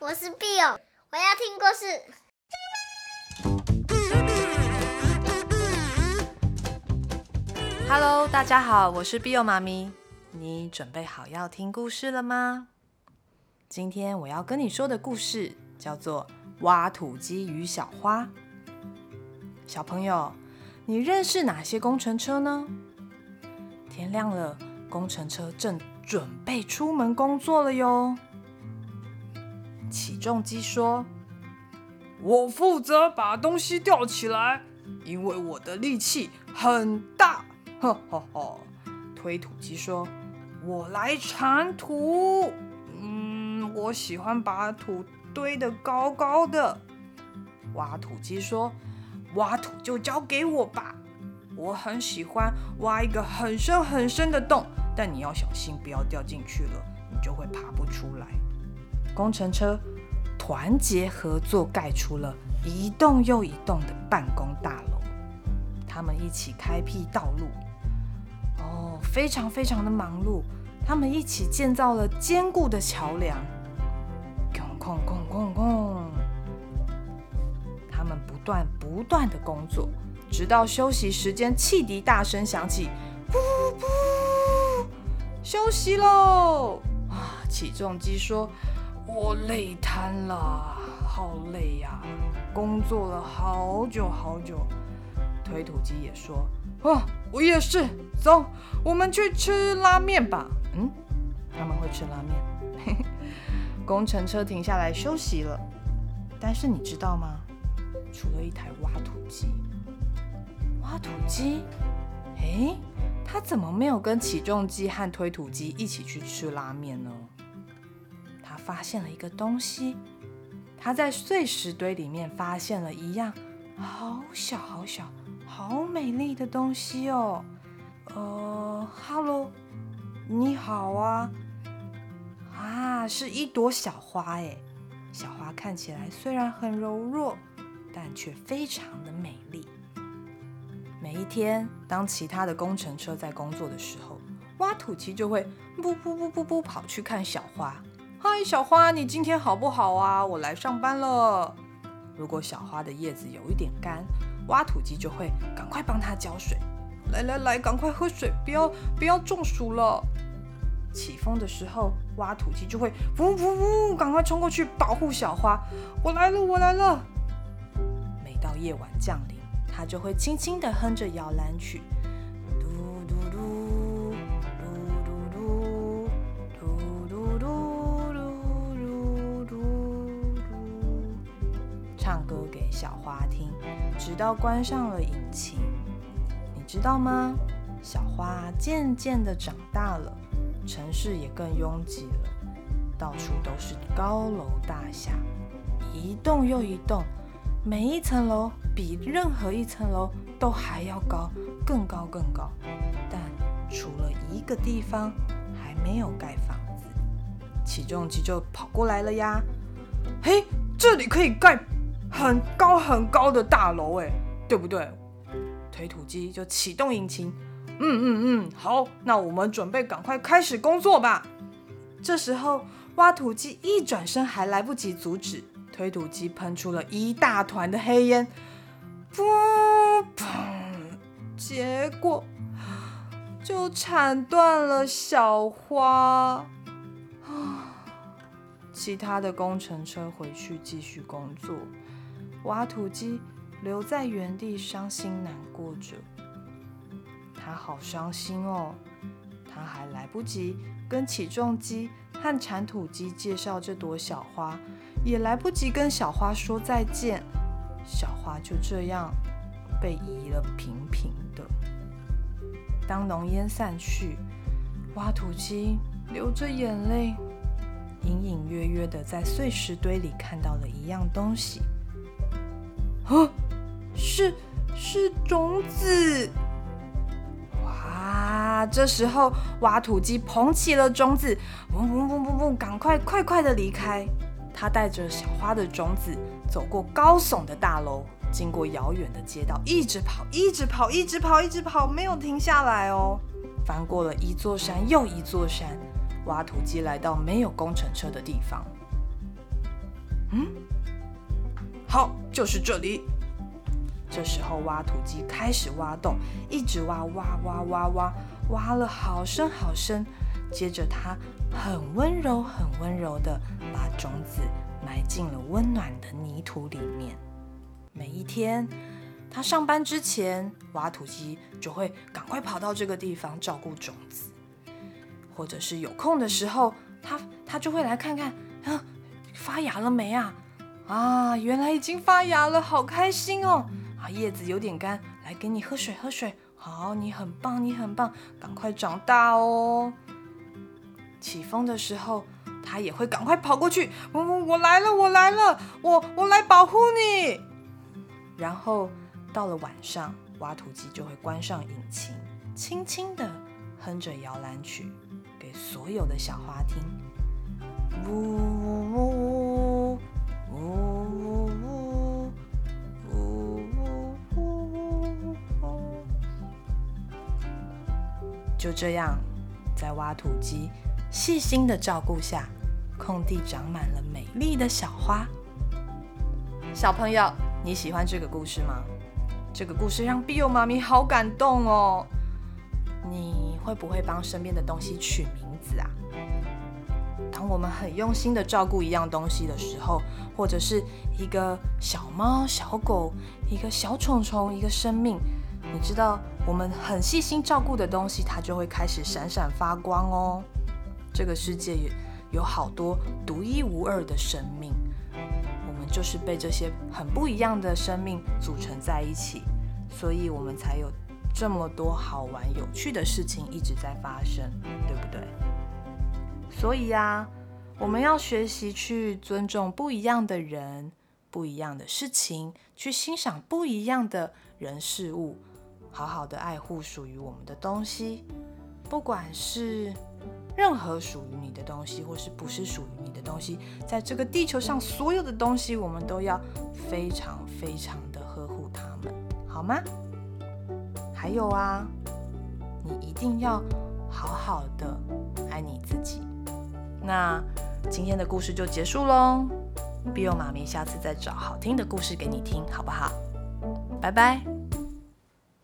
我是 Bill，我要听故事。Hello，大家好，我是 Bill 妈咪。你准备好要听故事了吗？今天我要跟你说的故事叫做《挖土机与小花》。小朋友，你认识哪些工程车呢？天亮了，工程车正准备出门工作了哟。起重机说：“我负责把东西吊起来，因为我的力气很大。”呵呵呵。推土机说：“我来铲土，嗯，我喜欢把土堆得高高的。”挖土机说：“挖土就交给我吧，我很喜欢挖一个很深很深的洞，但你要小心，不要掉进去了，你就会爬不出来。”工程车团结合作，盖出了一栋又一栋的办公大楼。他们一起开辟道路，哦，非常非常的忙碌。他们一起建造了坚固的桥梁。空空空空空。他们不断不断的工作，直到休息时间，汽笛大声响起，噗噗，休息喽！啊，起重机说。我累瘫了，好累呀！工作了好久好久。推土机也说：“哦，我也是。走，我们去吃拉面吧。”嗯，他们会吃拉面。工程车停下来休息了。但是你知道吗？除了一台挖土机，挖土机，诶，他怎么没有跟起重机和推土机一起去吃拉面呢？发现了一个东西，他在碎石堆里面发现了一样好小好小、好美丽的东西哦。呃，哈喽，你好啊，啊，是一朵小花哎。小花看起来虽然很柔弱，但却非常的美丽。每一天，当其他的工程车在工作的时候，挖土机就会噗噗噗噗噗跑去看小花。嗨，小花，你今天好不好啊？我来上班了。如果小花的叶子有一点干，挖土机就会赶快帮它浇水。来来来，赶快喝水，不要不要中暑了。起风的时候，挖土机就会呜呜呜，赶快冲过去保护小花。我来了，我来了。每到夜晚降临，它就会轻轻地哼着摇篮曲。小花听，直到关上了引擎。你知道吗？小花渐渐地长大了，城市也更拥挤了，到处都是高楼大厦，一栋又一栋，每一层楼比任何一层楼都还要高，更高更高。但除了一个地方还没有盖房子，起重机就跑过来了呀！嘿，这里可以盖。很高很高的大楼，哎，对不对？推土机就启动引擎，嗯嗯嗯，好，那我们准备赶快开始工作吧。这时候，挖土机一转身还来不及阻止，推土机喷出了一大团的黑烟，噗噗，结果就铲断了小花。其他的工程车回去继续工作。挖土机留在原地，伤心难过着。他好伤心哦，他还来不及跟起重机和铲土机介绍这朵小花，也来不及跟小花说再见。小花就这样被移了平平的。当浓烟散去，挖土机流着眼泪，隐隐约约的在碎石堆里看到了一样东西。哦，是是种子！哇，这时候挖土机捧起了种子，嗡嗡嗡嗡嗡，赶快快快的离开。他带着小花的种子走过高耸的大楼，经过遥远的街道，一直跑，一直跑，一直跑，一直跑，没有停下来哦。翻过了一座山又一座山，挖土机来到没有工程车的地方。嗯，好，就是这里。这时候挖土机开始挖洞，一直挖，挖，挖，挖，挖，挖了好深好深。接着，它很温柔、很温柔地把种子埋进了温暖的泥土里面。每一天，他上班之前，挖土机就会赶快跑到这个地方照顾种子，或者是有空的时候，他他就会来看看，啊，发芽了没啊？啊，原来已经发芽了，好开心哦！啊，叶子有点干，来给你喝水，喝水。好，你很棒，你很棒，赶快长大哦。起风的时候，它也会赶快跑过去，我我我来了，我来了，我我来保护你。然后到了晚上，挖土机就会关上引擎，轻轻的哼着摇篮曲，给所有的小花听。呜呜呜呜。就这样，在挖土机细心的照顾下，空地长满了美丽的小花。小朋友，你喜欢这个故事吗？这个故事让比欧妈咪好感动哦。你会不会帮身边的东西取名字啊？当我们很用心的照顾一样东西的时候，或者是一个小猫、小狗、一个小虫虫、一个生命，你知道，我们很细心照顾的东西，它就会开始闪闪发光哦。这个世界有好多独一无二的生命，我们就是被这些很不一样的生命组成在一起，所以我们才有这么多好玩有趣的事情一直在发生，对不对？所以呀，我们要学习去尊重不一样的人、不一样的事情，去欣赏不一样的人事物，好好的爱护属于我们的东西，不管是。任何属于你的东西，或是不是属于你的东西，在这个地球上所有的东西，我们都要非常非常的呵护它们，好吗？还有啊，你一定要好好的爱你自己。那今天的故事就结束喽，，Biu 妈咪下次再找好听的故事给你听，好不好？拜拜。